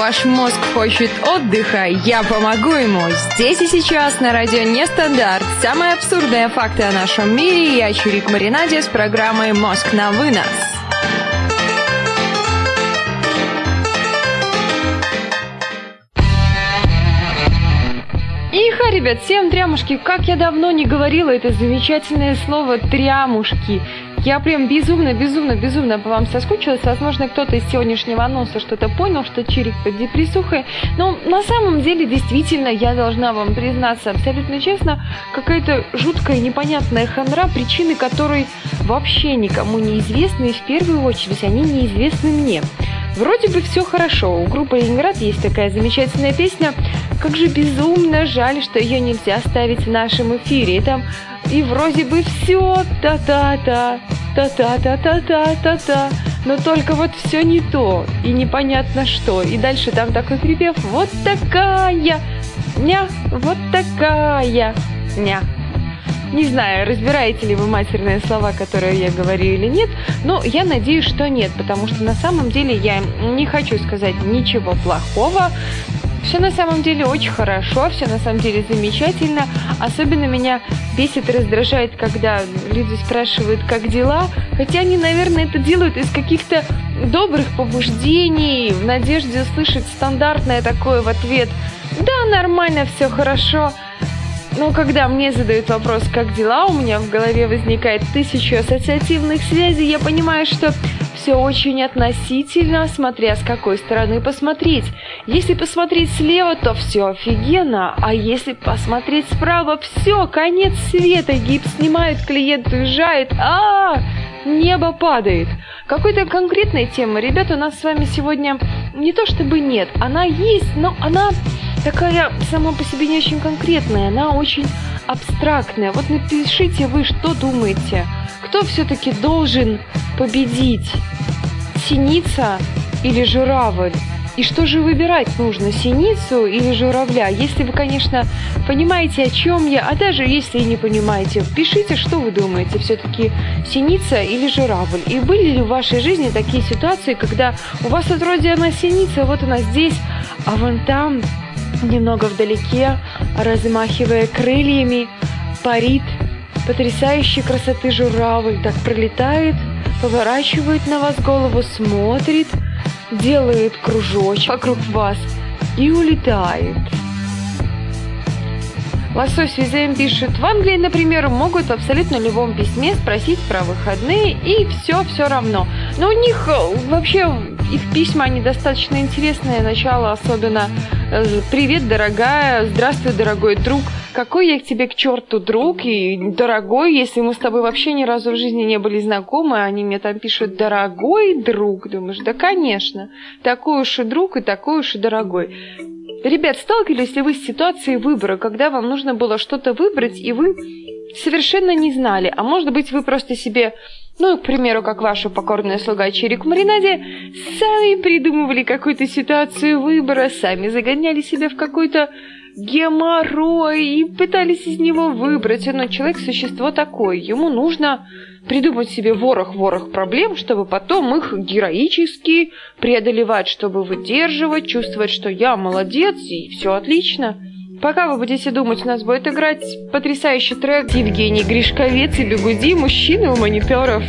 Ваш мозг хочет отдыха, я помогу ему. Здесь и сейчас на радио Нестандарт. Самые абсурдные факты о нашем мире. Я Чурик Маринаде с программой «Мозг на вынос». Иха, ребят, всем трямушки. Как я давно не говорила это замечательное слово «трямушки». Я прям безумно, безумно, безумно по вам соскучилась. Возможно, кто-то из сегодняшнего анонса что-то понял, что Чирик под депрессухой. Но на самом деле, действительно, я должна вам признаться абсолютно честно, какая-то жуткая непонятная хандра, причины которой вообще никому не известны, и в первую очередь они неизвестны мне. Вроде бы все хорошо. У группы Ленинград есть такая замечательная песня. Как же безумно жаль, что ее нельзя ставить в нашем эфире. И там и вроде бы все та-та-та, та-та-та-та-та-та-та. Но только вот все не то, и непонятно что. И дальше там такой припев «Вот такая, ня, вот такая, ня». Не знаю, разбираете ли вы матерные слова, которые я говорю или нет, но я надеюсь, что нет, потому что на самом деле я не хочу сказать ничего плохого. Все на самом деле очень хорошо, все на самом деле замечательно. Особенно меня бесит и раздражает, когда люди спрашивают, как дела. Хотя они, наверное, это делают из каких-то добрых побуждений, в надежде услышать стандартное такое в ответ. Да, нормально, все хорошо. Но когда мне задают вопрос, как дела, у меня в голове возникает тысячу ассоциативных связей, я понимаю, что все очень относительно, смотря с какой стороны посмотреть. Если посмотреть слева, то все офигенно, а если посмотреть справа, все, конец света, гипс снимают, клиент уезжает, а, -а, -а небо падает. Какой-то конкретной темы, ребята, у нас с вами сегодня не то чтобы нет, она есть, но она такая сама по себе не очень конкретная, она очень абстрактная. Вот напишите вы, что думаете, кто все-таки должен победить, синица или журавль? И что же выбирать нужно, синицу или журавля? Если вы, конечно, понимаете, о чем я, а даже если и не понимаете, пишите, что вы думаете, все-таки синица или журавль. И были ли в вашей жизни такие ситуации, когда у вас вот вроде она синица, вот она здесь, а вон там немного вдалеке, размахивая крыльями, парит потрясающей красоты журавль, так пролетает, поворачивает на вас голову, смотрит, делает кружочек вокруг вас и улетает. Лосось Визем пишет, в Англии, например, могут в абсолютно любом письме спросить про выходные, и все все равно. Но у них э, вообще их письма, они достаточно интересные. Начало особенно э, «Привет, дорогая», «Здравствуй, дорогой друг», «Какой я к тебе к черту друг» и «Дорогой», если мы с тобой вообще ни разу в жизни не были знакомы, они мне там пишут «Дорогой друг». Думаешь, да, конечно, такой уж и друг и такой уж и дорогой. Ребят, сталкивались ли вы с ситуацией выбора, когда вам нужно было что-то выбрать, и вы совершенно не знали, а может быть вы просто себе ну, к примеру, как ваша покорная слуга Чирик в маринаде, сами придумывали какую-то ситуацию выбора, сами загоняли себя в какой-то геморрой и пытались из него выбрать. Но человек – существо такое, ему нужно придумать себе ворох-ворох проблем, чтобы потом их героически преодолевать, чтобы выдерживать, чувствовать, что я молодец и все отлично. Пока вы будете думать, у нас будет играть потрясающий трек Евгений Гришковец и Бегуди, мужчины у мониторов.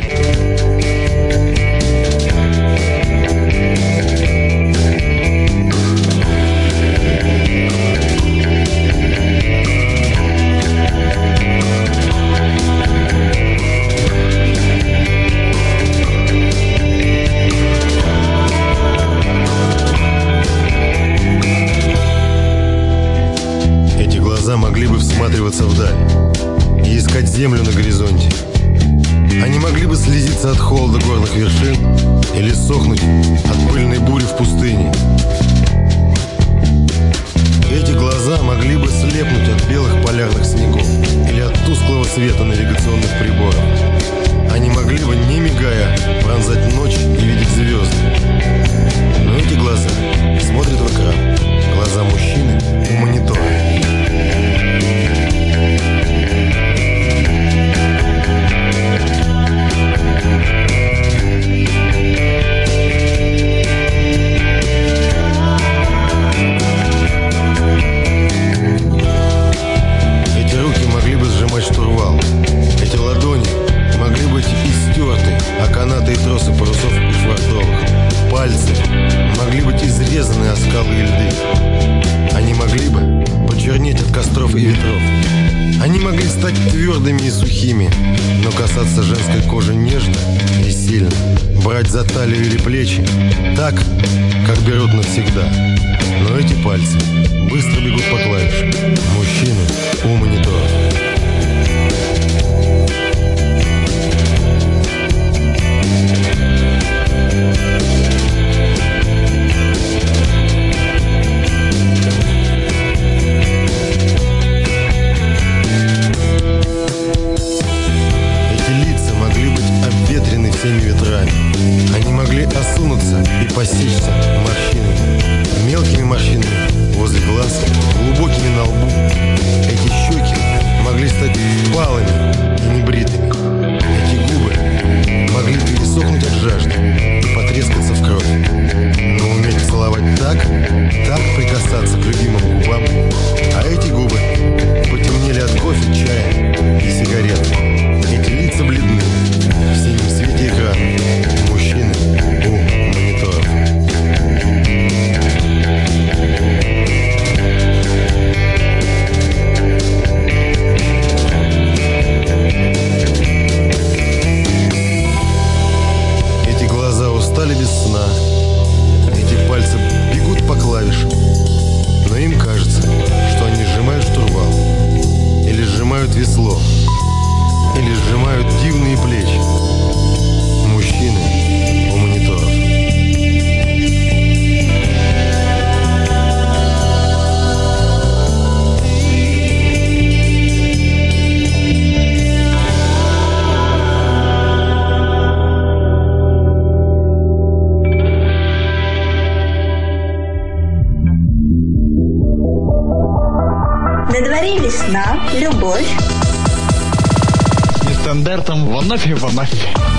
Всматриваться вдаль и искать землю на горизонте. Они могли бы слезиться от холода горных вершин или сохнуть от пыльной бури в пустыне. Эти глаза могли бы слепнуть от белых полярных снегов или от тусклого света навигационных приборов. Они могли бы, не мигая, пронзать ночь и видеть звезды. Но эти глаза смотрят в экран. Глаза мужчины у монитора. изрезаны о скалы и льды. Они могли бы почернеть от костров и ветров. Они могли стать твердыми и сухими, но касаться женской кожи нежно и сильно, брать за талию или плечи, так, как берут навсегда. Но эти пальцы быстро бегут по клавишам. Мужчины, ум не то. У монитора.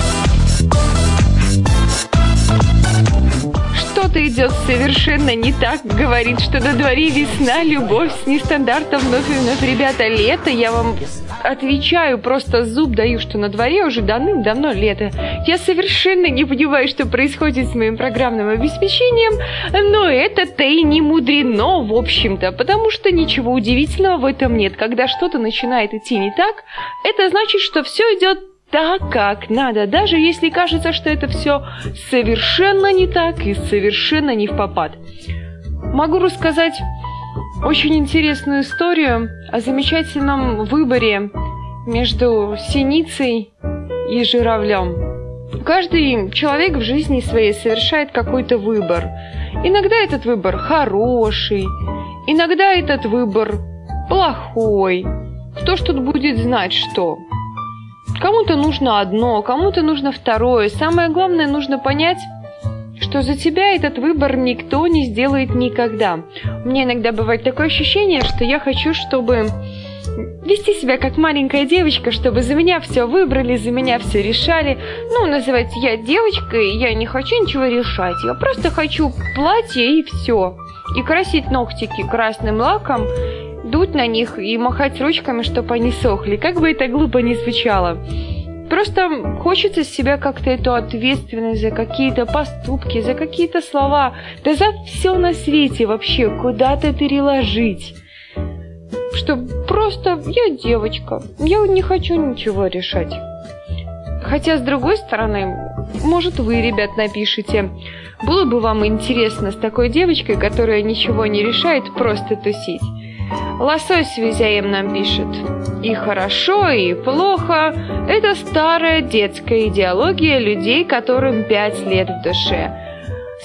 совершенно не так. Говорит, что на дворе весна, любовь с нестандартом вновь и вновь. Ребята, лето, я вам отвечаю, просто зуб даю, что на дворе уже давным-давно лето. Я совершенно не понимаю, что происходит с моим программным обеспечением, но это-то и не мудрено, в общем-то, потому что ничего удивительного в этом нет. Когда что-то начинает идти не так, это значит, что все идет так, как надо, даже если кажется, что это все совершенно не так и совершенно не в попад. Могу рассказать очень интересную историю о замечательном выборе между синицей и журавлем. Каждый человек в жизни своей совершает какой-то выбор. Иногда этот выбор хороший, иногда этот выбор плохой. Кто ж тут будет знать что? Кому-то нужно одно, кому-то нужно второе. Самое главное, нужно понять, что за тебя этот выбор никто не сделает никогда. Меня иногда бывает такое ощущение, что я хочу, чтобы вести себя как маленькая девочка, чтобы за меня все выбрали, за меня все решали. Ну, называется, я девочка, и я не хочу ничего решать. Я просто хочу платье и все. И красить ногтики красным лаком, дуть на них и махать ручками, чтобы они сохли. Как бы это глупо ни звучало. Просто хочется себя как-то эту ответственность за какие-то поступки, за какие-то слова, да за все на свете вообще куда-то переложить. Что просто я девочка, я не хочу ничего решать. Хотя, с другой стороны, может, вы, ребят, напишите. Было бы вам интересно с такой девочкой, которая ничего не решает, просто тусить. Лосось Визяем нам пишет. И хорошо, и плохо – это старая детская идеология людей, которым пять лет в душе.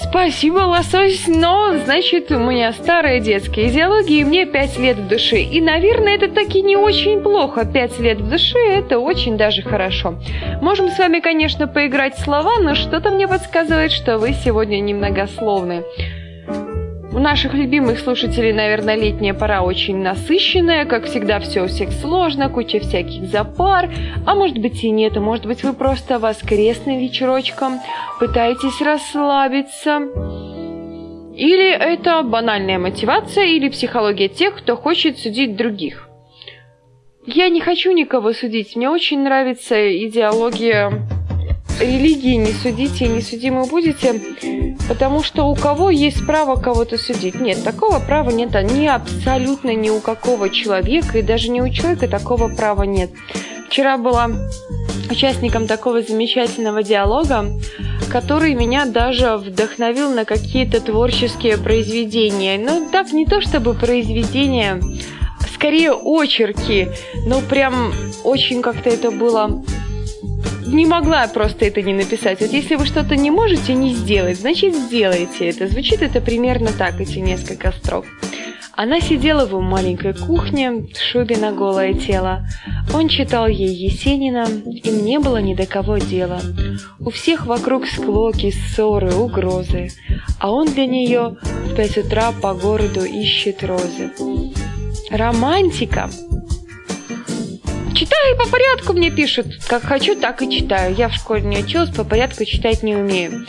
Спасибо, лосось, но, значит, у меня старая детская идеология, и мне пять лет в душе. И, наверное, это таки не очень плохо. Пять лет в душе – это очень даже хорошо. Можем с вами, конечно, поиграть в слова, но что-то мне подсказывает, что вы сегодня немногословны. У наших любимых слушателей, наверное, летняя пора очень насыщенная. Как всегда, все у всех сложно, куча всяких запар. А может быть и нет, а может быть вы просто воскресным вечерочком пытаетесь расслабиться. Или это банальная мотивация, или психология тех, кто хочет судить других. Я не хочу никого судить. Мне очень нравится идеология религии не судите и не судимы будете, потому что у кого есть право кого-то судить? Нет, такого права нет ни абсолютно ни у какого человека, и даже ни у человека такого права нет. Вчера была участником такого замечательного диалога, который меня даже вдохновил на какие-то творческие произведения. Ну, так, не то чтобы произведения, скорее очерки, но прям очень как-то это было не могла просто это не написать. Вот если вы что-то не можете не сделать, значит сделайте это. Звучит это примерно так, эти несколько строк. Она сидела в маленькой кухне, шубе на голое тело. Он читал ей Есенина, им не было ни до кого дела. У всех вокруг склоки, ссоры, угрозы. А он для нее в пять утра по городу ищет розы. Романтика Читаю по порядку, мне пишут. Как хочу, так и читаю. Я в школе не училась, по порядку читать не умею.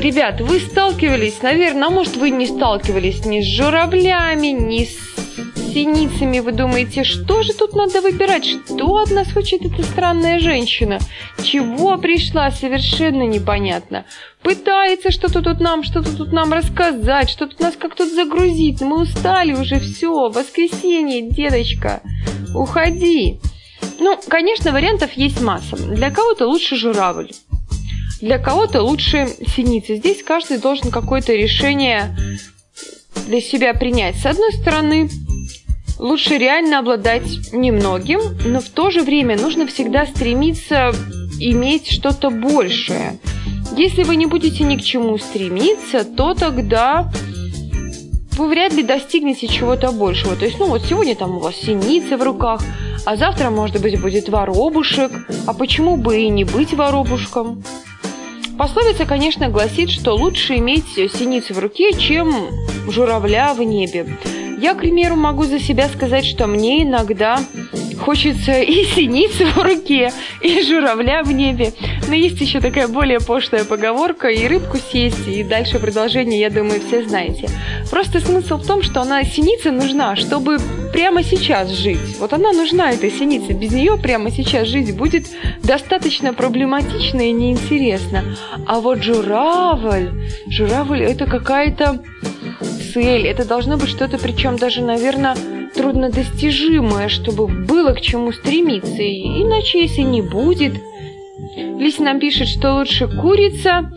Ребят, вы сталкивались, наверное, а может вы не сталкивались ни с журавлями, ни с синицами. Вы думаете, что же тут надо выбирать? Что от нас хочет эта странная женщина? Чего пришла, совершенно непонятно. Пытается что-то тут нам, что-то тут нам рассказать, что-то нас как тут загрузить. Мы устали уже, все, воскресенье, дедочка, уходи. Ну, конечно, вариантов есть масса. Для кого-то лучше журавль, для кого-то лучше синица. Здесь каждый должен какое-то решение для себя принять. С одной стороны, лучше реально обладать немногим, но в то же время нужно всегда стремиться иметь что-то большее. Если вы не будете ни к чему стремиться, то тогда вы вряд ли достигнете чего-то большего. То есть, ну вот сегодня там у вас синицы в руках, а завтра, может быть, будет воробушек. А почему бы и не быть воробушком? Пословица, конечно, гласит, что лучше иметь синицу в руке, чем журавля в небе. Я, к примеру, могу за себя сказать, что мне иногда хочется и синицы в руке, и журавля в небе. Но есть еще такая более пошлая поговорка, и рыбку съесть, и дальше продолжение, я думаю, все знаете. Просто смысл в том, что она, синица нужна, чтобы прямо сейчас жить. Вот она нужна, эта синица. Без нее прямо сейчас жить будет достаточно проблематично и неинтересно. А вот журавль, журавль это какая-то цель, это должно быть что-то, причем даже, наверное, труднодостижимое, чтобы было к чему стремиться. Иначе, если не будет... Лися нам пишет, что лучше курица.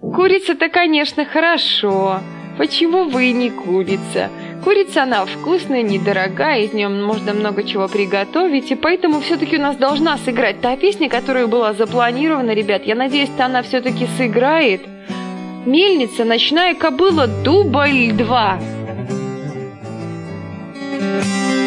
Курица-то, конечно, хорошо. Почему вы не курица? Курица, она вкусная, недорогая, из нее можно много чего приготовить, и поэтому все-таки у нас должна сыграть та песня, которая была запланирована, ребят. Я надеюсь, она все-таки сыграет. Мельница, ночная кобыла, дубль 2. Música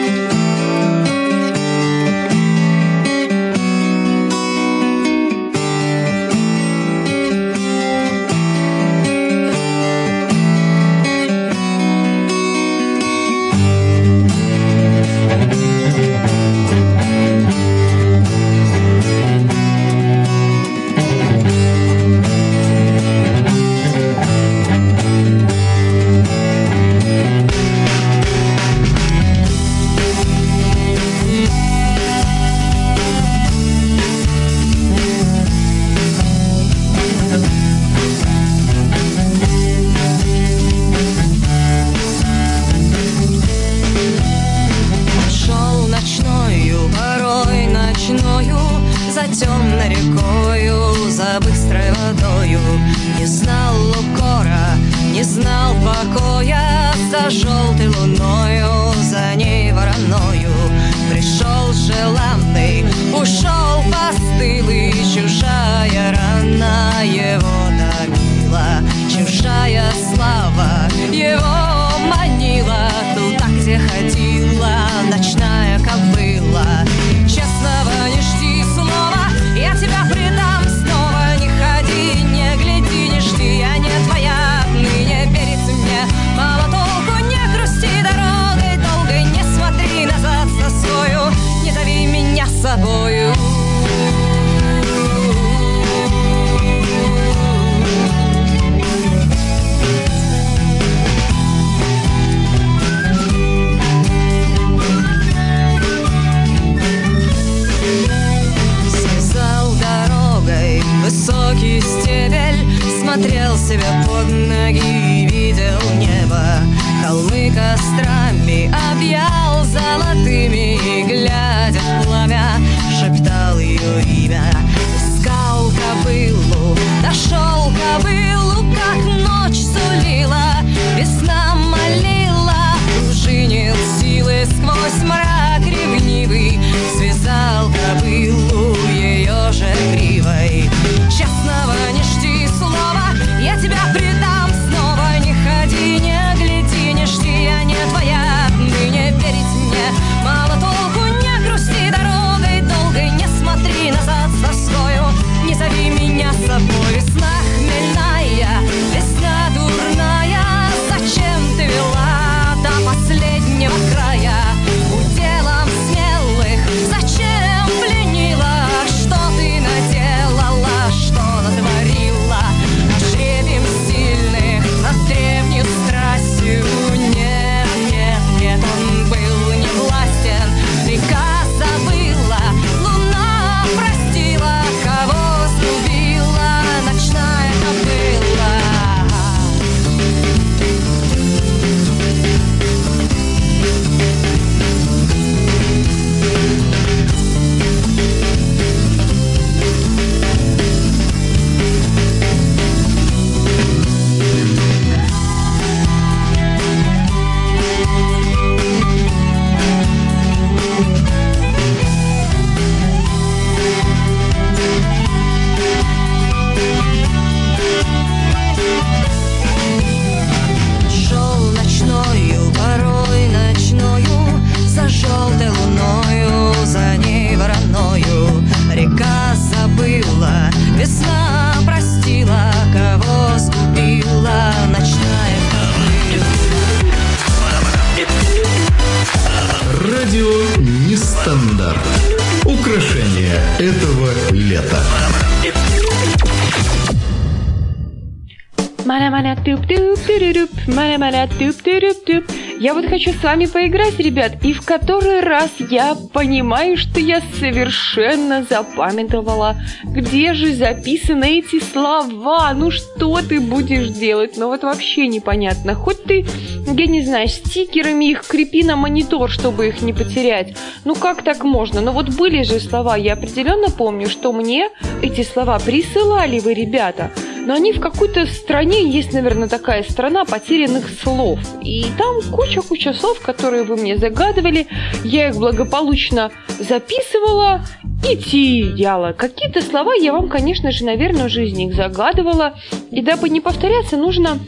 Я вот хочу с вами поиграть, ребят, и в который раз я понимаю, что я совершенно запамятовала, где же записаны эти слова. Ну что ты будешь делать? Ну вот вообще непонятно. Хоть ты, я не знаю, стикерами их крепи на монитор, чтобы их не потерять. Ну как так можно? Ну вот были же слова, я определенно помню, что мне эти слова присылали вы, ребята. Но они в какой-то стране, есть, наверное, такая страна потерянных слов. И там куча-куча слов, которые вы мне загадывали. Я их благополучно записывала и теряла. Какие-то слова я вам, конечно же, наверное, уже из них загадывала. И дабы не повторяться, нужно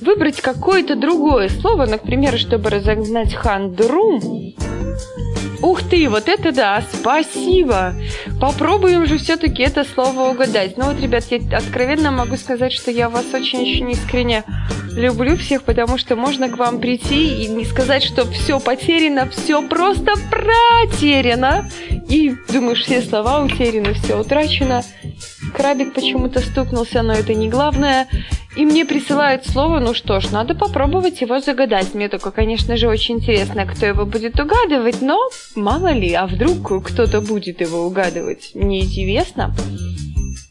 выбрать какое-то другое слово. Например, чтобы разогнать хандру. Ух ты, вот это да, спасибо. Попробуем же все-таки это слово угадать. Ну вот, ребят, я откровенно могу сказать, что я вас очень-очень искренне люблю всех, потому что можно к вам прийти и не сказать, что все потеряно, все просто протеряно. И думаешь, все слова утеряны, все утрачено. Крабик почему-то стукнулся, но это не главное. И мне присылают слово, ну что ж, надо попробовать его загадать. Мне только, конечно же, очень интересно, кто его будет угадывать, но мало ли, а вдруг кто-то будет его угадывать. Мне интересно.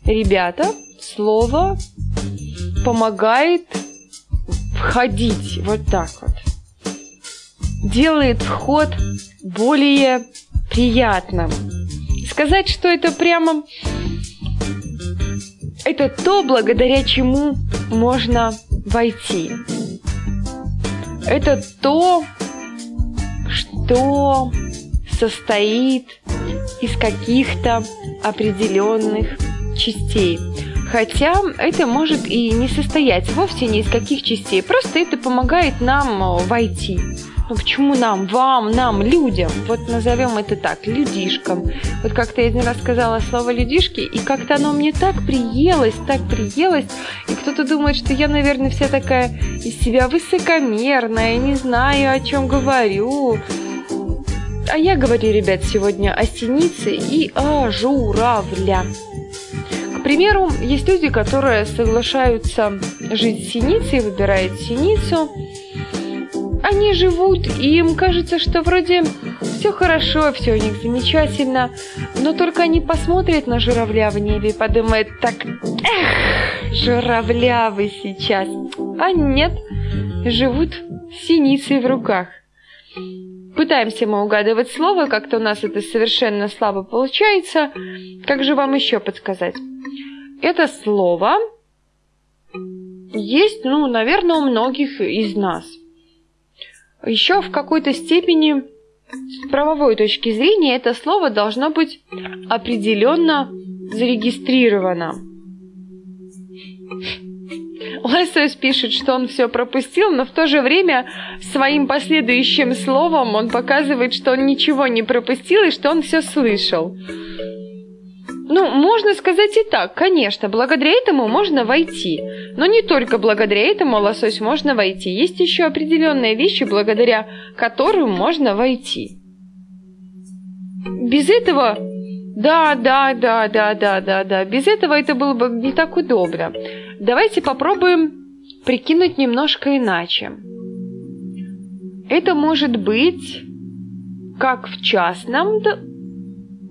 Ребята, слово помогает входить вот так вот. Делает вход более приятным. Сказать, что это прямо это то, благодаря чему можно войти. Это то, что состоит из каких-то определенных частей. Хотя это может и не состоять вовсе ни из каких частей. Просто это помогает нам войти. Ну почему нам, вам, нам, людям? Вот назовем это так, людишкам. Вот как-то я один раз сказала слово людишки, и как-то оно мне так приелось, так приелось. И кто-то думает, что я, наверное, вся такая из себя высокомерная, не знаю, о чем говорю. А я говорю, ребят, сегодня о синице и о журавля. К примеру, есть люди, которые соглашаются жить с синицей, выбирают синицу. Они живут, и им кажется, что вроде все хорошо, все у них замечательно, но только они посмотрят на журавля в небе и подумают так, эх, журавля вы сейчас. А нет, живут с синицей в руках. пытаемся мы угадывать слово, как-то у нас это совершенно слабо получается. Как же вам еще подсказать? Это слово есть, ну, наверное, у многих из нас. Еще в какой-то степени с правовой точки зрения это слово должно быть определенно зарегистрировано. Лесос пишет, что он все пропустил, но в то же время своим последующим словом он показывает, что он ничего не пропустил и что он все слышал. Ну, можно сказать и так, конечно, благодаря этому можно войти. Но не только благодаря этому лосось можно войти. Есть еще определенные вещи, благодаря которым можно войти. Без этого... Да, да, да, да, да, да, да. Без этого это было бы не так удобно. Давайте попробуем прикинуть немножко иначе. Это может быть как в частном,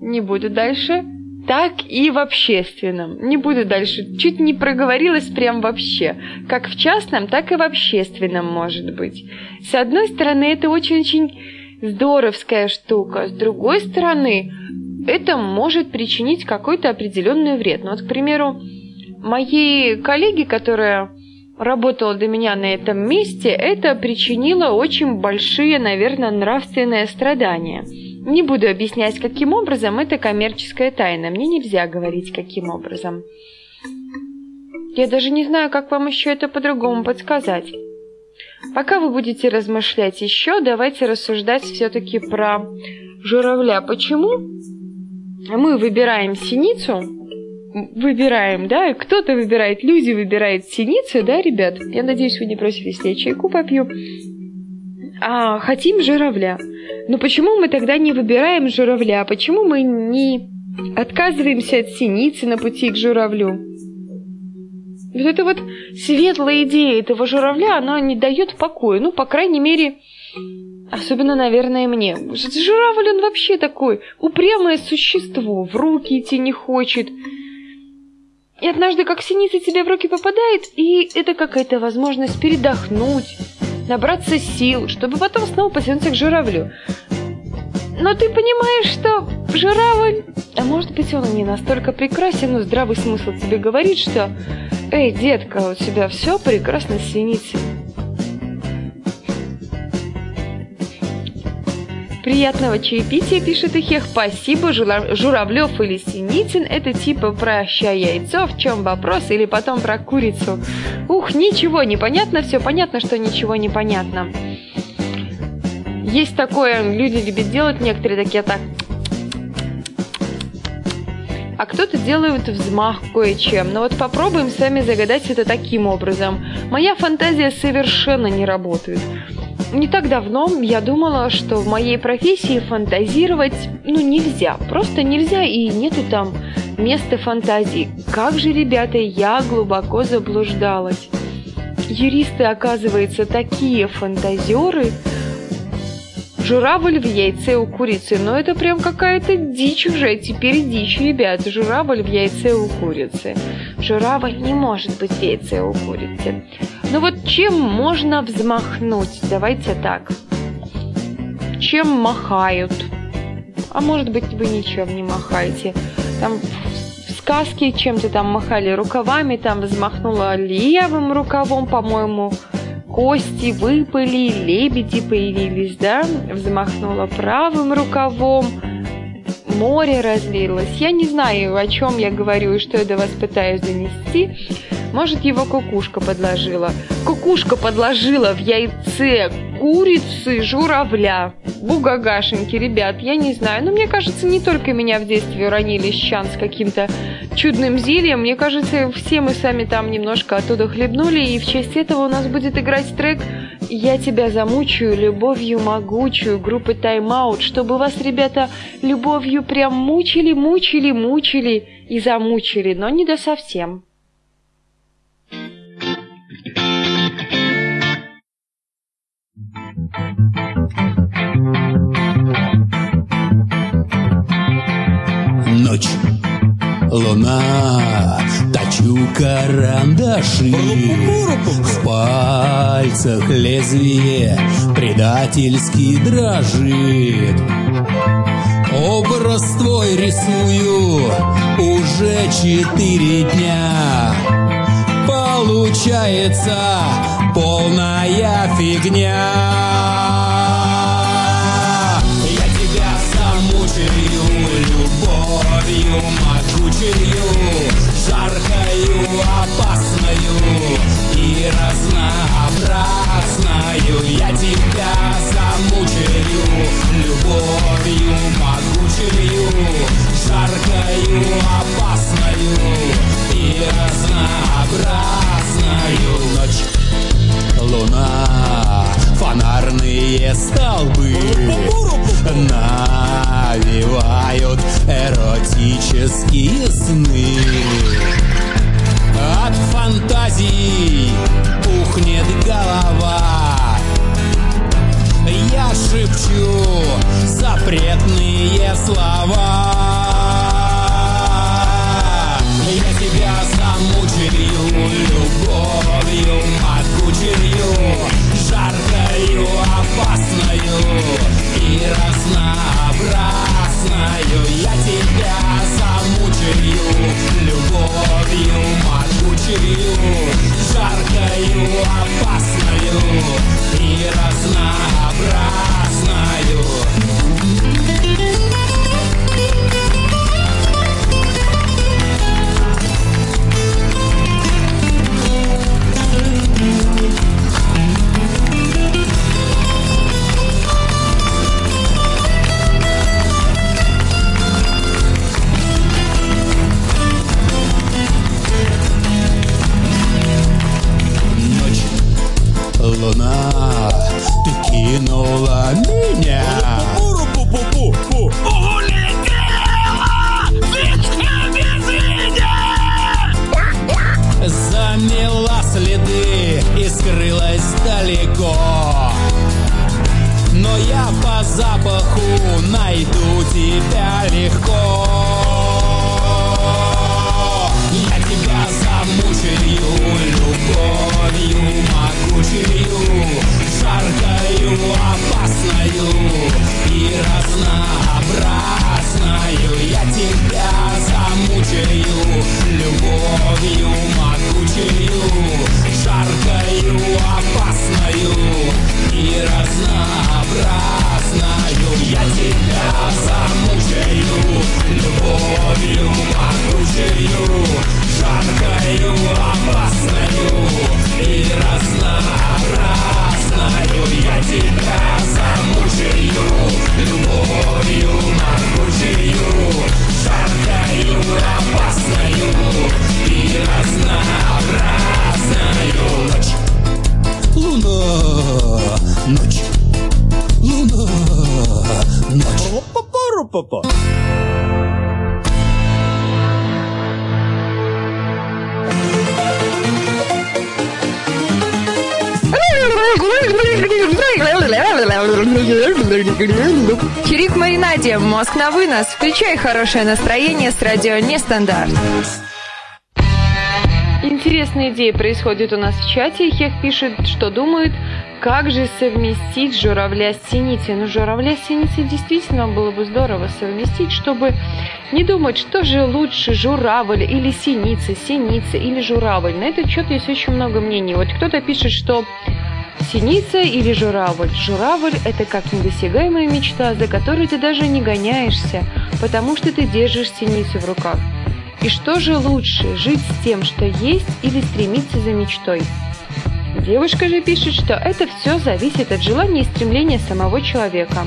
не буду дальше, так и в общественном. Не буду дальше, чуть не проговорилась прям вообще. Как в частном, так и в общественном может быть. С одной стороны, это очень-очень здоровская штука. С другой стороны, это может причинить какой-то определенный вред. Ну вот, к примеру, моей коллеге, которая работала до меня на этом месте, это причинило очень большие, наверное, нравственные страдания. Не буду объяснять, каким образом, это коммерческая тайна. Мне нельзя говорить, каким образом. Я даже не знаю, как вам еще это по-другому подсказать. Пока вы будете размышлять еще, давайте рассуждать все-таки про журавля. Почему мы выбираем синицу, выбираем, да, кто-то выбирает, люди выбирают синицу, да, ребят? Я надеюсь, вы не просите, если я чайку попью. А хотим журавля. Но почему мы тогда не выбираем журавля? Почему мы не отказываемся от синицы на пути к журавлю? Вот эта вот светлая идея этого журавля, она не дает покоя. Ну, по крайней мере, особенно, наверное, мне. Журавль, он вообще такой упрямое существо, в руки идти не хочет. И однажды как синица тебе в руки попадает, и это какая-то возможность передохнуть, набраться сил, чтобы потом снова потянуться к журавлю. Но ты понимаешь, что журавль... А может быть, он не настолько прекрасен, но здравый смысл тебе говорит, что... Эй, детка, у тебя все прекрасно с синицей. Приятного чаепития, пишет Ихех. Спасибо, Журавлев или Синицын. Это типа про ща яйцо, в чем вопрос, или потом про курицу. Ух, ничего не понятно, все понятно, что ничего не понятно. Есть такое, люди любят делать, некоторые такие так а кто-то делает взмах кое-чем. Но вот попробуем сами загадать это таким образом. Моя фантазия совершенно не работает не так давно я думала, что в моей профессии фантазировать, ну, нельзя. Просто нельзя, и нету там места фантазии. Как же, ребята, я глубоко заблуждалась. Юристы, оказывается, такие фантазеры – Журавль в яйце у курицы. Но это прям какая-то дичь уже. Теперь дичь, ребят. Журавль в яйце у курицы. Журавль не может быть в яйце у курицы. Ну вот чем можно взмахнуть? Давайте так. Чем махают? А может быть вы ничем не махаете. Там в сказке чем-то там махали рукавами, там взмахнула левым рукавом, по-моему, кости выпали, лебеди появились, да? Взмахнула правым рукавом, море разлилось. Я не знаю, о чем я говорю и что я до вас пытаюсь донести. Может, его кукушка подложила. Кукушка подложила в яйце курицы журавля. Бугагашеньки, ребят, я не знаю. Но мне кажется, не только меня в детстве уронили щан с каким-то чудным зельем. Мне кажется, все мы сами там немножко оттуда хлебнули. И в честь этого у нас будет играть трек «Я тебя замучаю любовью могучую» группы Out, чтобы вас, ребята, любовью прям мучили, мучили, мучили и замучили, но не до совсем. Ночь, луна, тач, Ищу карандаши. В пальцах лезвие Предательски дрожит. Образ твой рисую Уже четыре дня. Получается полная фигня. Я тебя замучаю любовью могучую Жаркою, опасною и разнообразною Я тебя замучаю любовью могучую Жаркою, опасною и разнообразною Ночь луна, фонарные столбы навевают эротические сны. От фантазий пухнет голова. Я шепчу запретные слова. Я тебя замучаю любовью могучую, жаркою, опасною и разнообразною. Я тебя замучаю любовью могучую, жаркою, опасною и разнообразною. Луна, ты кинула меня. Замела следы и скрылась далеко. Но я по запаху найду тебя легко. Хорошее настроение с радио Нестандарт. Интересная идея происходит у нас в чате. Хех пишет, что думает, как же совместить журавля с синицей. Ну, журавля с синицей действительно было бы здорово совместить, чтобы не думать, что же лучше, журавль или синица, синица или журавль. На этот счет есть очень много мнений. Вот кто-то пишет, что Синица или журавль? Журавль – это как недосягаемая мечта, за которой ты даже не гоняешься, потому что ты держишь синицу в руках. И что же лучше, жить с тем, что есть, или стремиться за мечтой? Девушка же пишет, что это все зависит от желания и стремления самого человека.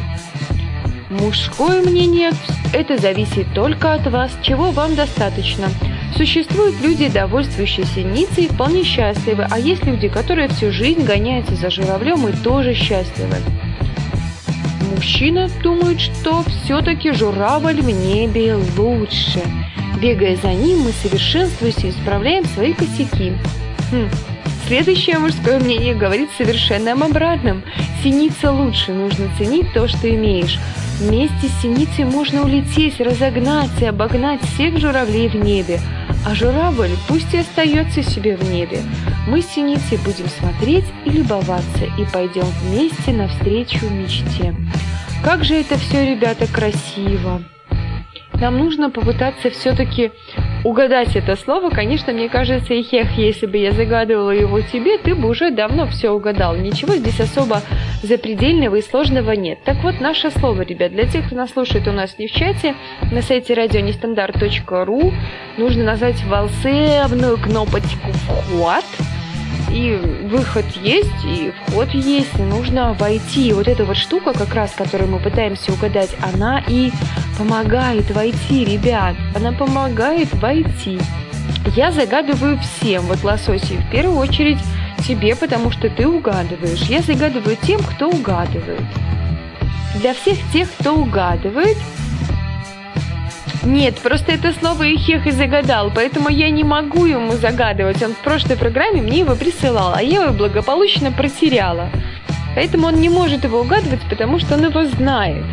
Мужское мнение – это зависит только от вас, чего вам достаточно. Существуют люди, довольствующиеся синицей и вполне счастливы, а есть люди, которые всю жизнь гоняются за журавлем и тоже счастливы. Мужчина думает, что все-таки журавль в небе лучше. Бегая за ним, мы совершенствуемся и исправляем свои косяки. Хм. Следующее мужское мнение говорит совершенно об обратном. Синица лучше, нужно ценить то, что имеешь. Вместе с синицей можно улететь, разогнаться и обогнать всех журавлей в небе. А журавль пусть и остается себе в небе. Мы с синицей будем смотреть и любоваться, и пойдем вместе навстречу мечте. Как же это все, ребята, красиво! Нам нужно попытаться все-таки угадать это слово. Конечно, мне кажется, и хех, если бы я загадывала его тебе, ты бы уже давно все угадал. Ничего здесь особо запредельного и сложного нет. Так вот, наше слово, ребят, для тех, кто нас слушает у нас не в чате, на сайте радионестандарт.ру нужно назвать волшебную кнопочку «Вход», и выход есть, и вход есть, нужно войти. И вот эта вот штука, как раз, которую мы пытаемся угадать, она и помогает войти, ребят. Она помогает войти. Я загадываю всем, вот лососи, в первую очередь тебе, потому что ты угадываешь. Я загадываю тем, кто угадывает. Для всех тех, кто угадывает, нет, просто это слово Ихех и загадал, поэтому я не могу ему загадывать. Он в прошлой программе мне его присылал, а я его благополучно протеряла. Поэтому он не может его угадывать, потому что он его знает.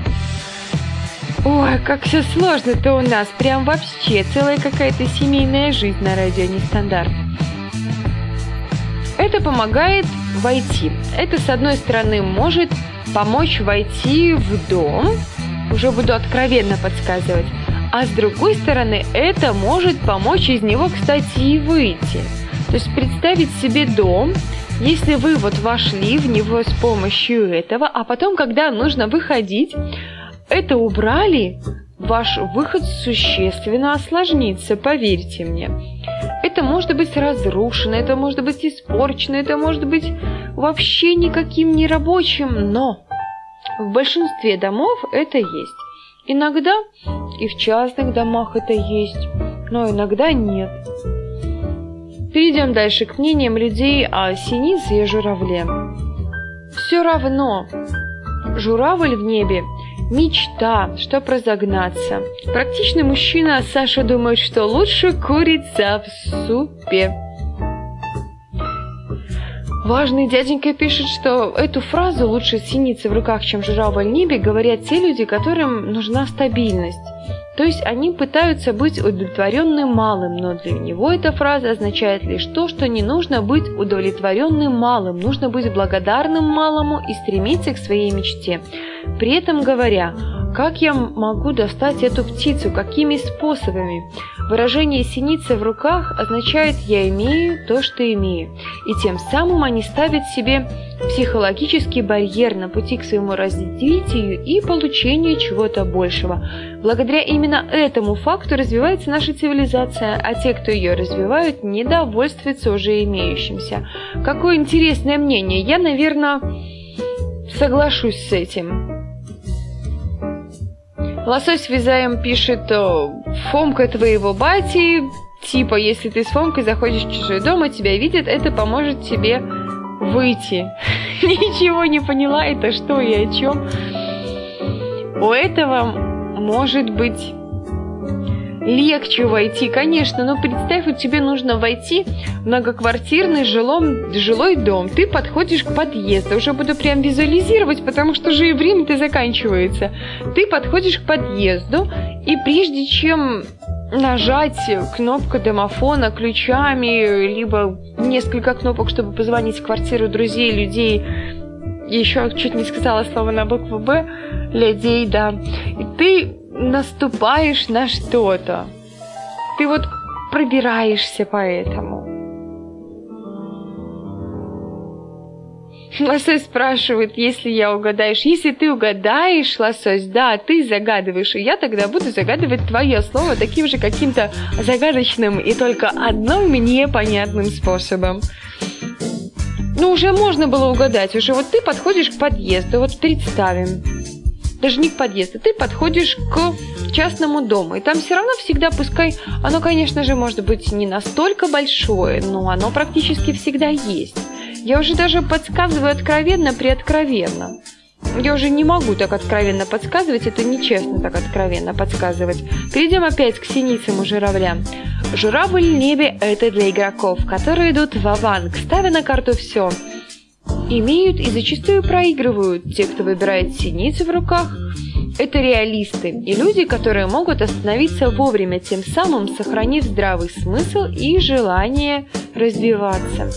Ой, как все сложно-то у нас. Прям вообще целая какая-то семейная жизнь на радио Нестандарт. Это помогает войти. Это, с одной стороны, может помочь войти в дом. Уже буду откровенно подсказывать. А с другой стороны, это может помочь из него, кстати, и выйти. То есть представить себе дом, если вы вот вошли в него с помощью этого, а потом, когда нужно выходить, это убрали, ваш выход существенно осложнится, поверьте мне. Это может быть разрушено, это может быть испорчено, это может быть вообще никаким не рабочим, но в большинстве домов это есть. Иногда и в частных домах это есть, но иногда нет. Перейдем дальше к мнениям людей о синице и журавле. Все равно, журавль в небе – мечта, чтоб разогнаться. Практичный мужчина Саша думает, что лучше курица в супе. Важный дяденька пишет, что эту фразу «лучше синицы в руках, чем журавль в небе» говорят те люди, которым нужна стабильность. То есть они пытаются быть удовлетворенным малым, но для него эта фраза означает лишь то, что не нужно быть удовлетворенным малым, нужно быть благодарным малому и стремиться к своей мечте. При этом говоря, как я могу достать эту птицу, какими способами? Выражение «синица в руках» означает «я имею то, что имею», и тем самым они ставят себе психологический барьер на пути к своему развитию и получению чего-то большего. Благодаря именно этому факту развивается наша цивилизация, а те, кто ее развивают, недовольствуются уже имеющимся. Какое интересное мнение. Я, наверное, соглашусь с этим. Лосось Визаем пишет, Фомка твоего бати, типа, если ты с Фомкой заходишь в чужой дом и тебя видят, это поможет тебе выйти. Ничего не поняла, это что и о чем. У этого может быть легче войти, конечно, но представь, вот тебе нужно войти в многоквартирный жилом, жилой дом. Ты подходишь к подъезду. Уже буду прям визуализировать, потому что же и время-то заканчивается. Ты подходишь к подъезду, и прежде чем нажать кнопку домофона ключами, либо несколько кнопок, чтобы позвонить в квартиру друзей, людей, еще чуть не сказала слово на букву «Б», людей, да. И ты наступаешь на что-то. Ты вот пробираешься по этому. Лосось спрашивает, если я угадаешь. Если ты угадаешь, лосось, да, ты загадываешь, и я тогда буду загадывать твое слово таким же каким-то загадочным и только одном мне понятным способом. Ну, уже можно было угадать, уже вот ты подходишь к подъезду, вот представим даже не к подъезду, ты подходишь к частному дому, и там все равно всегда, пускай оно, конечно же, может быть не настолько большое, но оно практически всегда есть. Я уже даже подсказываю откровенно при откровенно. Я уже не могу так откровенно подсказывать, это нечестно так откровенно подсказывать. Перейдем опять к синицам и журавлям. Журавль в небе – это для игроков, которые идут в аванг, ставя на карту все – имеют и зачастую проигрывают те, кто выбирает синицы в руках, это реалисты и люди, которые могут остановиться вовремя, тем самым сохранив здравый смысл и желание развиваться.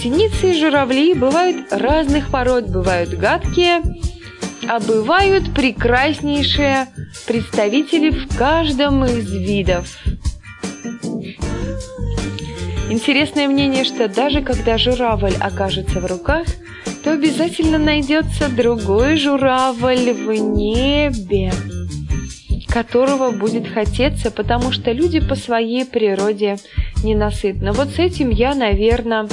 Синицы и журавли бывают разных пород, бывают гадкие, а бывают прекраснейшие представители в каждом из видов. Интересное мнение, что даже когда журавль окажется в руках, то обязательно найдется другой журавль в небе, которого будет хотеться, потому что люди по своей природе ненасытны. Вот с этим я, наверное,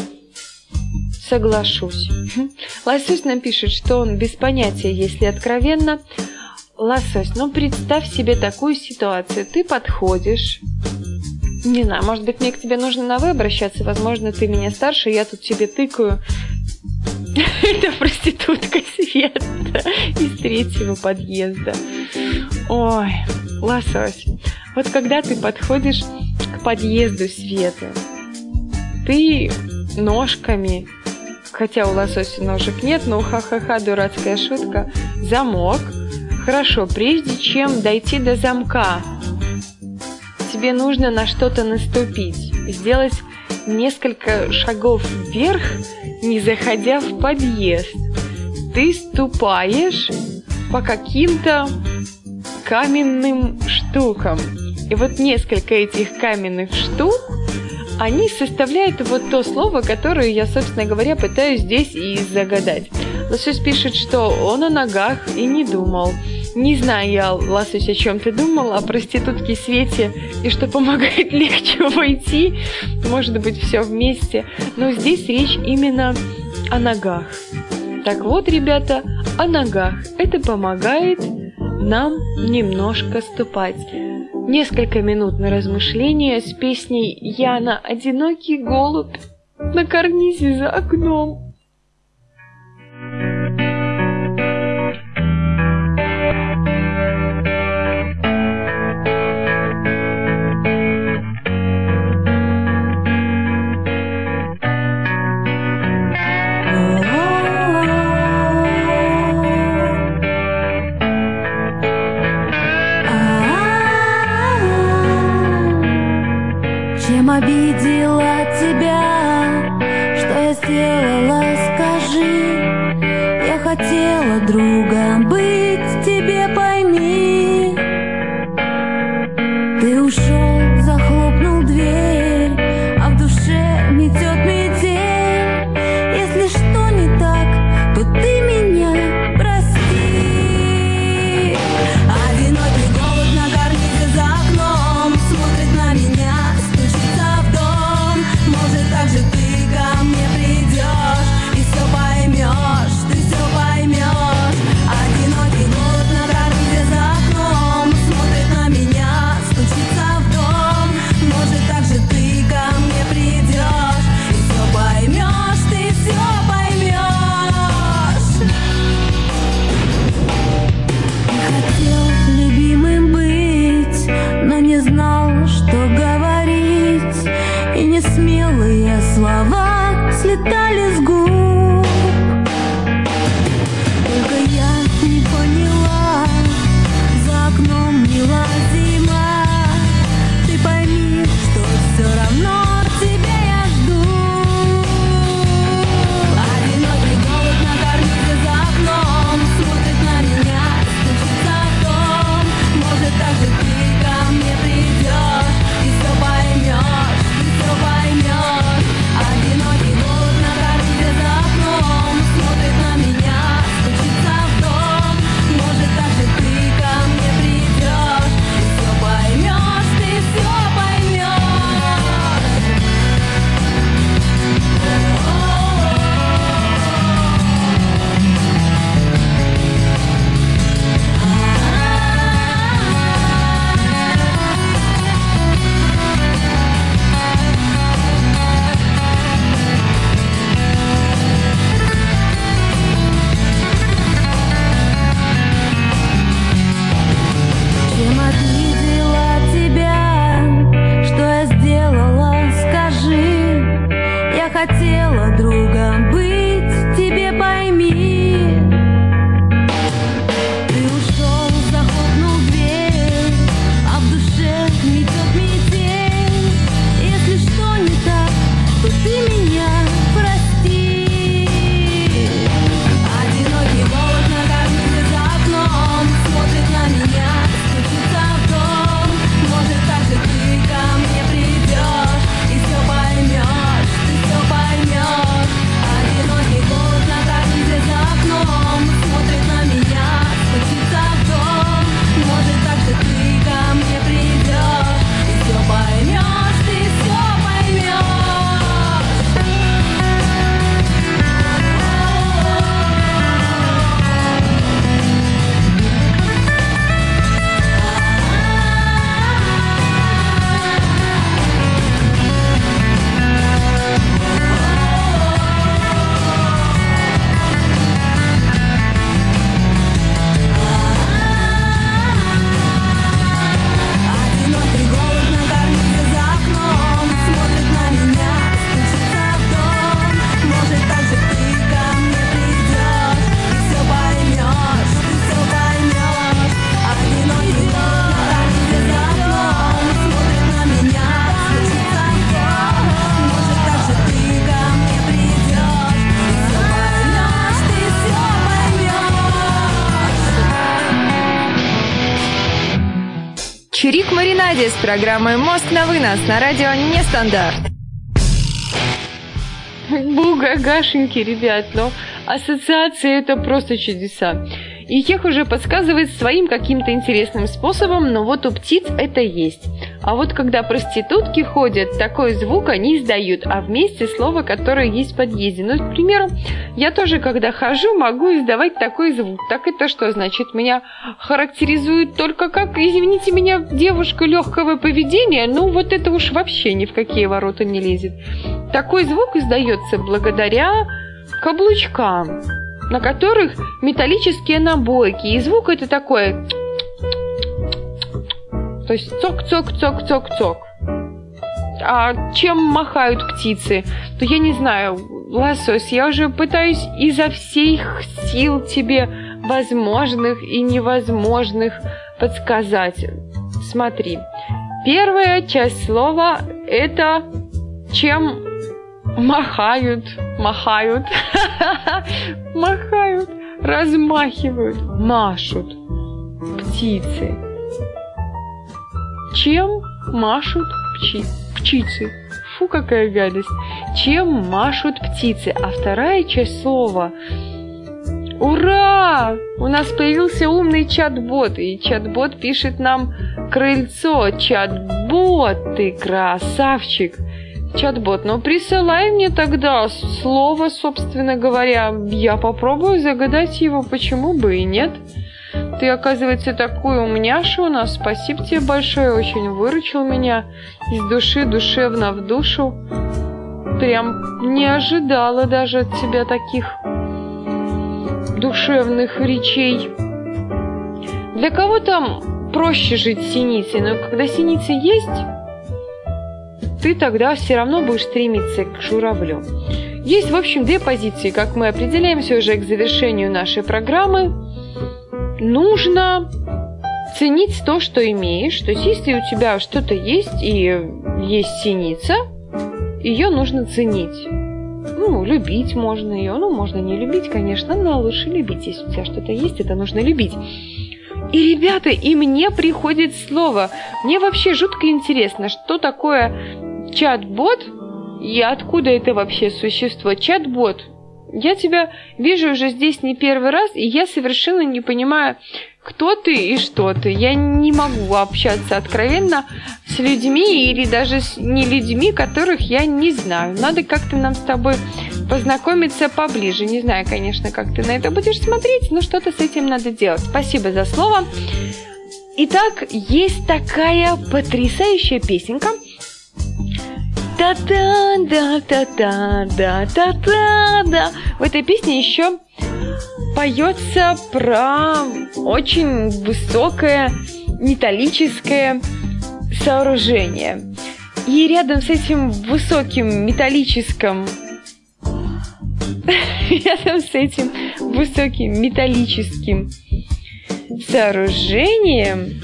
соглашусь. Лосось нам пишет, что он без понятия, если откровенно. Лосось, ну представь себе такую ситуацию. Ты подходишь, не знаю, может быть, мне к тебе нужно на «вы» обращаться, возможно, ты меня старше, я тут тебе тыкаю. Это проститутка Света из третьего подъезда. Ой, лосось. Вот когда ты подходишь к подъезду Светы, ты ножками, хотя у лосося ножек нет, но ха-ха-ха, дурацкая шутка, замок. Хорошо, прежде чем дойти до замка, тебе нужно на что-то наступить, сделать несколько шагов вверх, не заходя в подъезд. Ты ступаешь по каким-то каменным штукам. И вот несколько этих каменных штук, они составляют вот то слово, которое я, собственно говоря, пытаюсь здесь и загадать. Лосось пишет, что он о ногах и не думал. Не знаю я, Ласусь, о чем ты думал, о проститутке Свете и что помогает легче войти. Может быть, все вместе. Но здесь речь именно о ногах. Так вот, ребята, о ногах. Это помогает нам немножко ступать. Несколько минут на размышление с песней «Яна, одинокий голубь» на карнизе за окном. Чирик несмелые слова слетали с губ. Маринаде с программой «Мост на вынос» на радио «Нестандарт». Буга, Гашеньки, ребят, но ассоциации это просто чудеса. И их уже подсказывает своим каким-то интересным способом, но вот у птиц это есть. А вот когда проститутки ходят, такой звук они издают, а вместе слово, которое есть в подъезде. Ну, к примеру, я тоже, когда хожу, могу издавать такой звук. Так это что значит? Меня характеризует только как, извините меня, девушка легкого поведения? Ну, вот это уж вообще ни в какие ворота не лезет. Такой звук издается благодаря каблучкам на которых металлические набойки. И звук это такой... То есть цок-цок-цок-цок-цок. А чем махают птицы? То я не знаю, лосось, я уже пытаюсь изо всех сил тебе возможных и невозможных подсказать. Смотри. Первая часть слова это чем махают, махают, махают, размахивают, машут птицы. Чем машут пчи, птицы? Фу, какая гадость. Чем машут птицы? А вторая часть слова Ура! У нас появился умный чат-бот, и чат-бот пишет нам крыльцо. Чат-бот, ты красавчик! Чат-бот, ну присылай мне тогда слово, собственно говоря. Я попробую загадать его, почему бы и нет. Ты, оказывается, такой умняша у нас. Спасибо тебе большое, очень выручил меня из души, душевно в душу. Прям не ожидала даже от тебя таких душевных речей. Для кого там проще жить с синицей, но когда синицы есть, ты тогда все равно будешь стремиться к журавлю. Есть, в общем, две позиции, как мы определяемся уже к завершению нашей программы. Нужно ценить то, что имеешь. То есть, если у тебя что-то есть и есть синица, ее нужно ценить. Ну, любить можно ее. Ну, можно не любить, конечно, но лучше любить. Если у тебя что-то есть, это нужно любить. И, ребята, и мне приходит слово. Мне вообще жутко интересно, что такое чат-бот? И откуда это вообще существо? Чат-бот. Я тебя вижу уже здесь не первый раз, и я совершенно не понимаю, кто ты и что ты. Я не могу общаться откровенно с людьми или даже с не людьми, которых я не знаю. Надо как-то нам с тобой познакомиться поближе. Не знаю, конечно, как ты на это будешь смотреть, но что-то с этим надо делать. Спасибо за слово. Итак, есть такая потрясающая песенка – та-та, да, та-та, да, та-та, да. В этой песне еще поется про очень высокое металлическое сооружение. И рядом с этим высоким металлическим рядом с этим высоким металлическим сооружением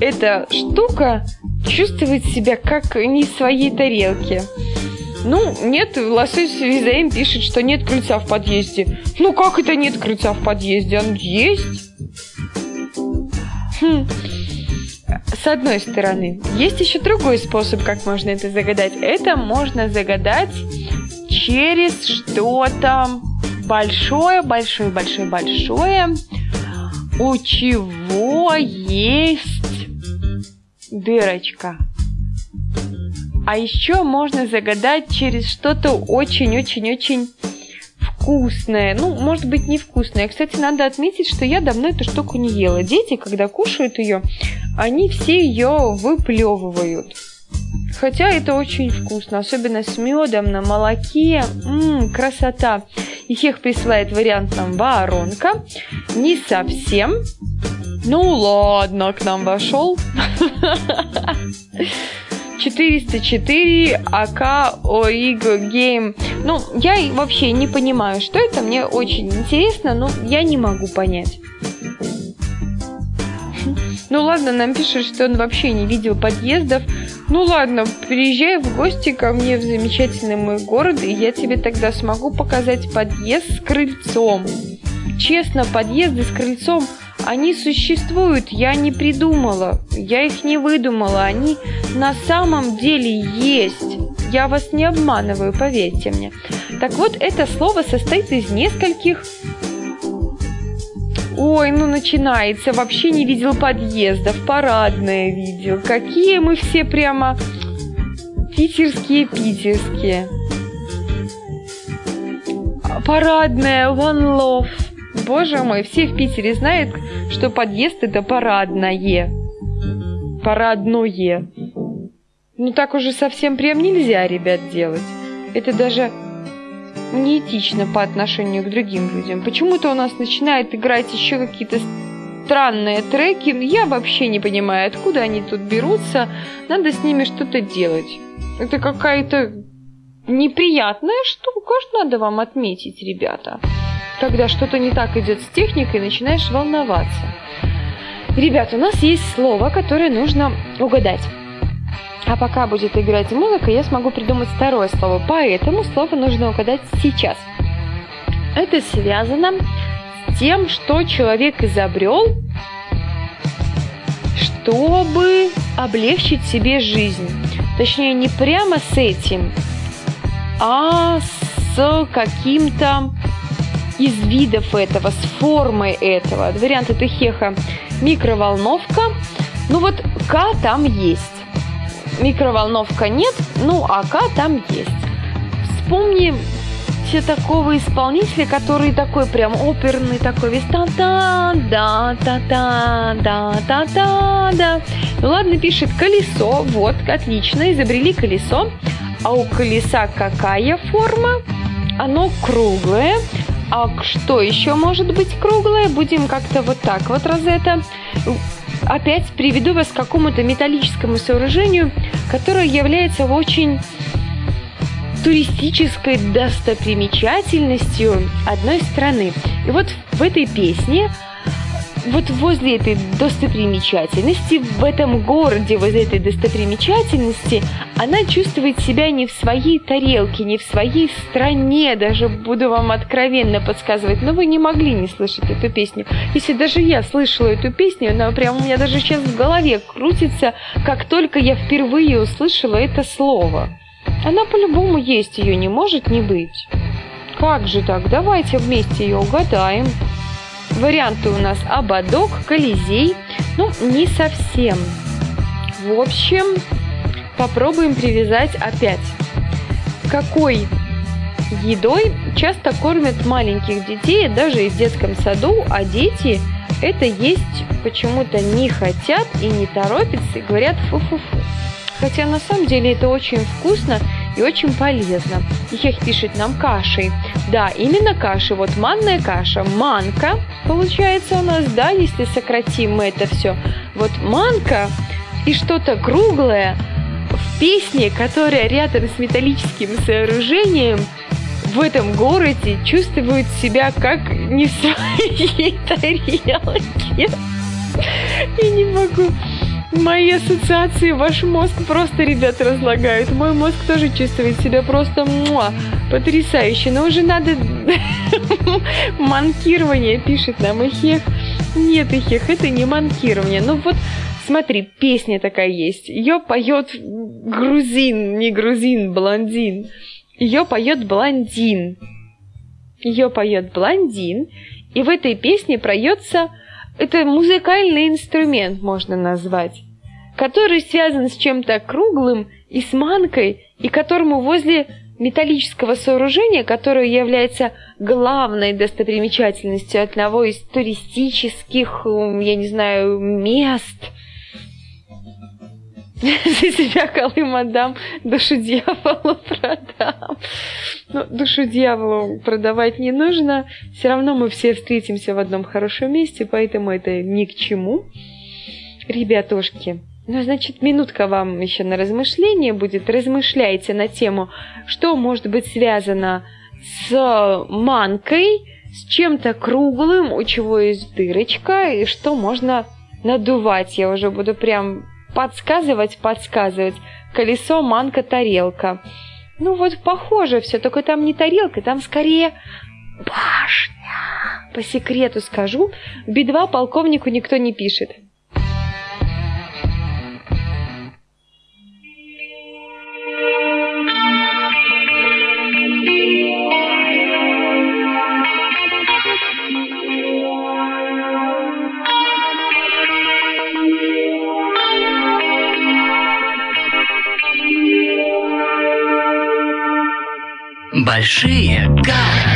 эта штука чувствовать себя как не в своей тарелке. Ну, нет, лосось Визаим пишет, что нет крыльца в подъезде. Ну, как это нет крыльца в подъезде? Он есть. Хм. С одной стороны, есть еще другой способ, как можно это загадать. Это можно загадать через что-то большое, большое, большое, большое, у чего есть дырочка. А еще можно загадать через что-то очень-очень-очень вкусное. Ну, может быть, невкусное. Кстати, надо отметить, что я давно эту штуку не ела. Дети, когда кушают ее, они все ее выплевывают. Хотя это очень вкусно, особенно с медом на молоке. Ммм, красота. Их присылает вариант нам воронка. Не совсем. Ну ладно, к нам вошел. 404 АК ОИГ Гейм. Ну, я вообще не понимаю, что это. Мне очень интересно, но я не могу понять. Ну ладно, нам пишет, что он вообще не видел подъездов. Ну ладно, приезжай в гости ко мне в замечательный мой город, и я тебе тогда смогу показать подъезд с крыльцом. Честно, подъезды с крыльцом Они существуют, я не придумала, я их не выдумала, они на самом деле есть. Я вас не обманываю, поверьте мне. Так вот, это слово состоит из нескольких Ой, ну начинается. Вообще не видел подъездов, парадные видел. Какие мы все прямо питерские-питерские. Парадная, one love. Боже мой, все в Питере знают, что подъезд это парадное. Парадное. Ну так уже совсем прям нельзя, ребят, делать. Это даже неэтично по отношению к другим людям. Почему-то у нас начинает играть еще какие-то странные треки. Я вообще не понимаю, откуда они тут берутся. Надо с ними что-то делать. Это какая-то неприятная штука, надо вам отметить, ребята. Когда что-то не так идет с техникой, начинаешь волноваться. Ребята, у нас есть слово, которое нужно угадать. А пока будет играть музыка, я смогу придумать второе слово. Поэтому слово нужно угадать сейчас. Это связано с тем, что человек изобрел, чтобы облегчить себе жизнь. Точнее, не прямо с этим, а с каким-то из видов этого, с формой этого. Вариант это хеха микроволновка. Ну вот К там есть микроволновка нет, ну а К там есть. Вспомни все такого исполнителя, который такой прям оперный, такой весь та та да та та да та та да Ну ладно, пишет колесо, вот, отлично, изобрели колесо. А у колеса какая форма? Оно круглое. А что еще может быть круглое? Будем как-то вот так вот раз это опять приведу вас к какому-то металлическому сооружению, которое является очень туристической достопримечательностью одной страны. И вот в этой песне вот возле этой достопримечательности, в этом городе, возле этой достопримечательности, она чувствует себя не в своей тарелке, не в своей стране, даже буду вам откровенно подсказывать, но вы не могли не слышать эту песню. Если даже я слышала эту песню, она прям у меня даже сейчас в голове крутится, как только я впервые услышала это слово. Она по-любому есть, ее не может не быть. Как же так? Давайте вместе ее угадаем. Варианты у нас ободок, колизей. Ну, не совсем. В общем, попробуем привязать опять. Какой едой часто кормят маленьких детей, даже и в детском саду, а дети это есть почему-то не хотят и не торопятся и говорят фу-фу-фу. Хотя на самом деле это очень вкусно и очень полезно. Их пишет нам кашей. Да, именно каши. Вот манная каша. Манка получается у нас, да, если сократим мы это все. Вот манка и что-то круглое в песне, которая рядом с металлическим сооружением в этом городе чувствует себя как не в своей тарелке. Я не могу Мои ассоциации ваш мозг просто, ребят, разлагают. Мой мозг тоже чувствует себя просто муа, потрясающе. Но уже надо манкирование, пишет нам Ихех. Нет, Ихех, это не манкирование. Ну вот, смотри, песня такая есть. Ее поет грузин, не грузин, блондин. Ее поет блондин. Ее поет блондин. И в этой песне проется это музыкальный инструмент, можно назвать, который связан с чем-то круглым и с манкой, и которому возле металлического сооружения, которое является главной достопримечательностью одного из туристических, я не знаю, мест – за себя Колым отдам, душу дьяволу продам. Но душу дьяволу продавать не нужно. Все равно мы все встретимся в одном хорошем месте, поэтому это ни к чему. Ребятушки, ну, значит, минутка вам еще на размышление будет. Размышляйте на тему, что может быть связано с манкой, с чем-то круглым, у чего есть дырочка, и что можно надувать. Я уже буду прям подсказывать, подсказывать. Колесо, манка, тарелка. Ну вот похоже все, только там не тарелка, там скорее башня. по секрету скажу, в Би-2 полковнику никто не пишет. Большие города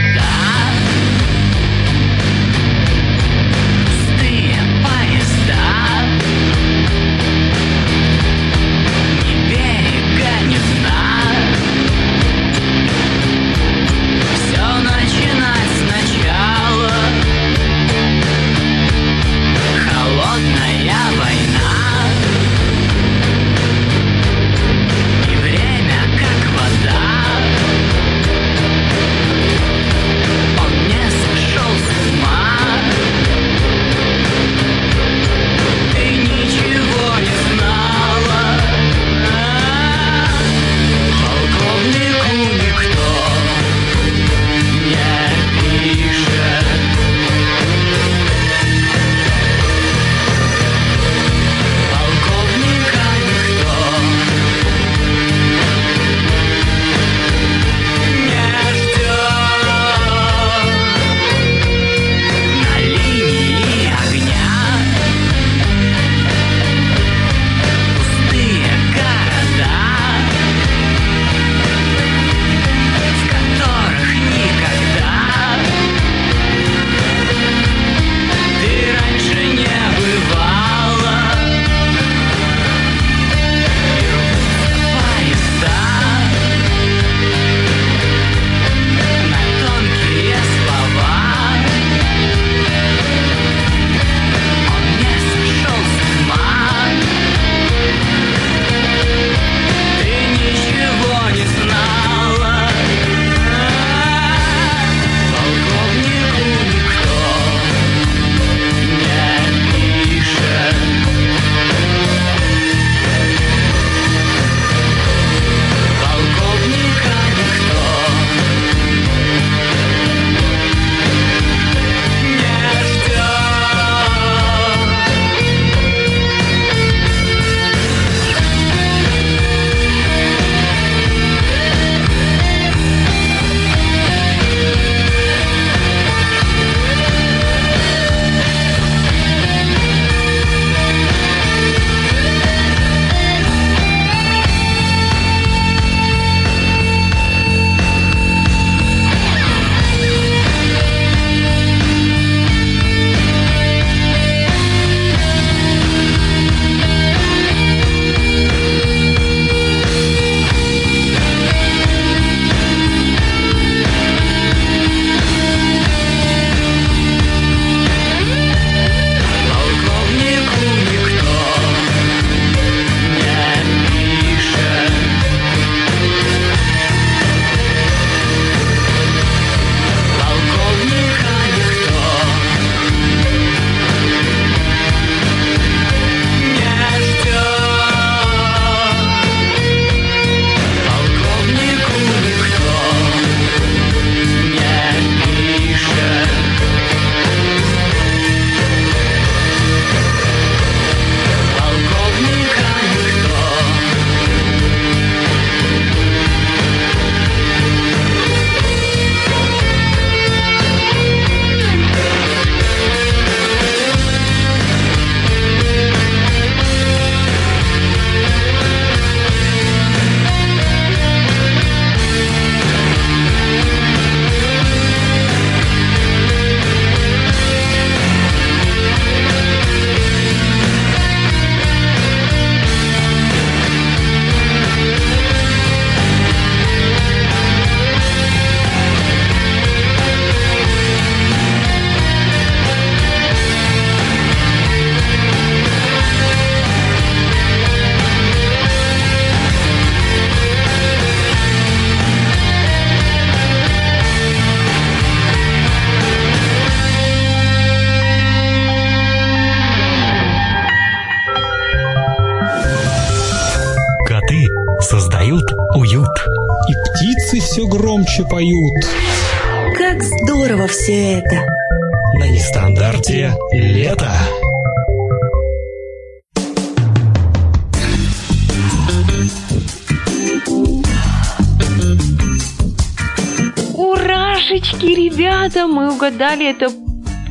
мы угадали это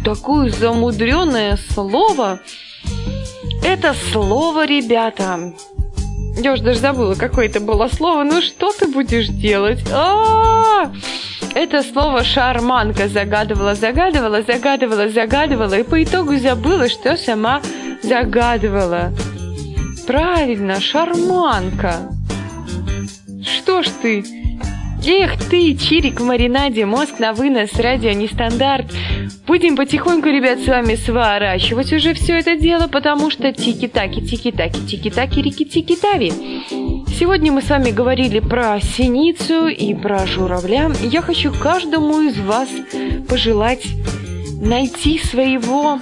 такое замудренное слово. Это слово, ребята. Я уже даже забыла, какое это было слово. Ну что ты будешь делать? А-а-а! Это слово шарманка загадывала, загадывала, загадывала, загадывала, и по итогу забыла, что сама загадывала. Правильно, шарманка. Что ж ты? Эх ты, чирик в маринаде, мозг на вынос, радио нестандарт. Будем потихоньку, ребят, с вами сворачивать уже все это дело, потому что тики-таки, тики-таки, тики-таки, рики-тики-тави. Сегодня мы с вами говорили про синицу и про журавля. Я хочу каждому из вас пожелать найти своего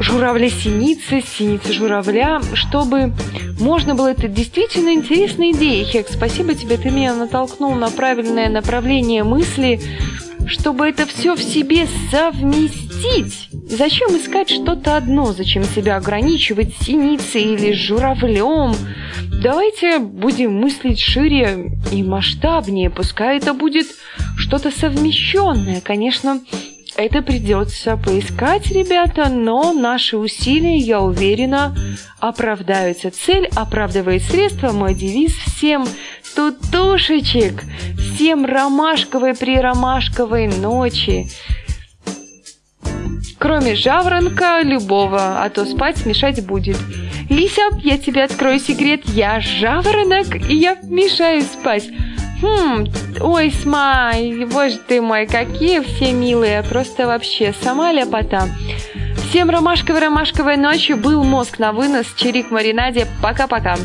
журавля-синицы, синицы-журавля, чтобы можно было... Это действительно интересная идея, Хек. Спасибо тебе, ты меня натолкнул на правильное направление мысли, чтобы это все в себе совместить. Зачем искать что-то одно? Зачем себя ограничивать синицей или журавлем? Давайте будем мыслить шире и масштабнее. Пускай это будет что-то совмещенное. Конечно, это придется поискать, ребята, но наши усилия, я уверена, оправдаются. Цель оправдывает средства. Мой девиз всем тутушечек, всем ромашковой при ромашковой ночи. Кроме жаворонка любого, а то спать мешать будет. Лися, я тебе открою секрет, я жаворонок, и я мешаю спать. Хм, ой, Смай, боже ты мой, какие все милые, просто вообще сама ляпота. Всем ромашковой-ромашковой ночью был мозг на вынос, чирик маринаде, пока-пока.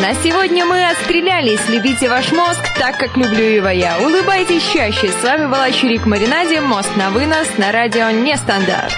На сегодня мы отстрелялись. Любите ваш мозг так, как люблю его я. Улыбайтесь чаще. С вами была Чирик Маринаде. Мост на вынос на радио Нестандарт.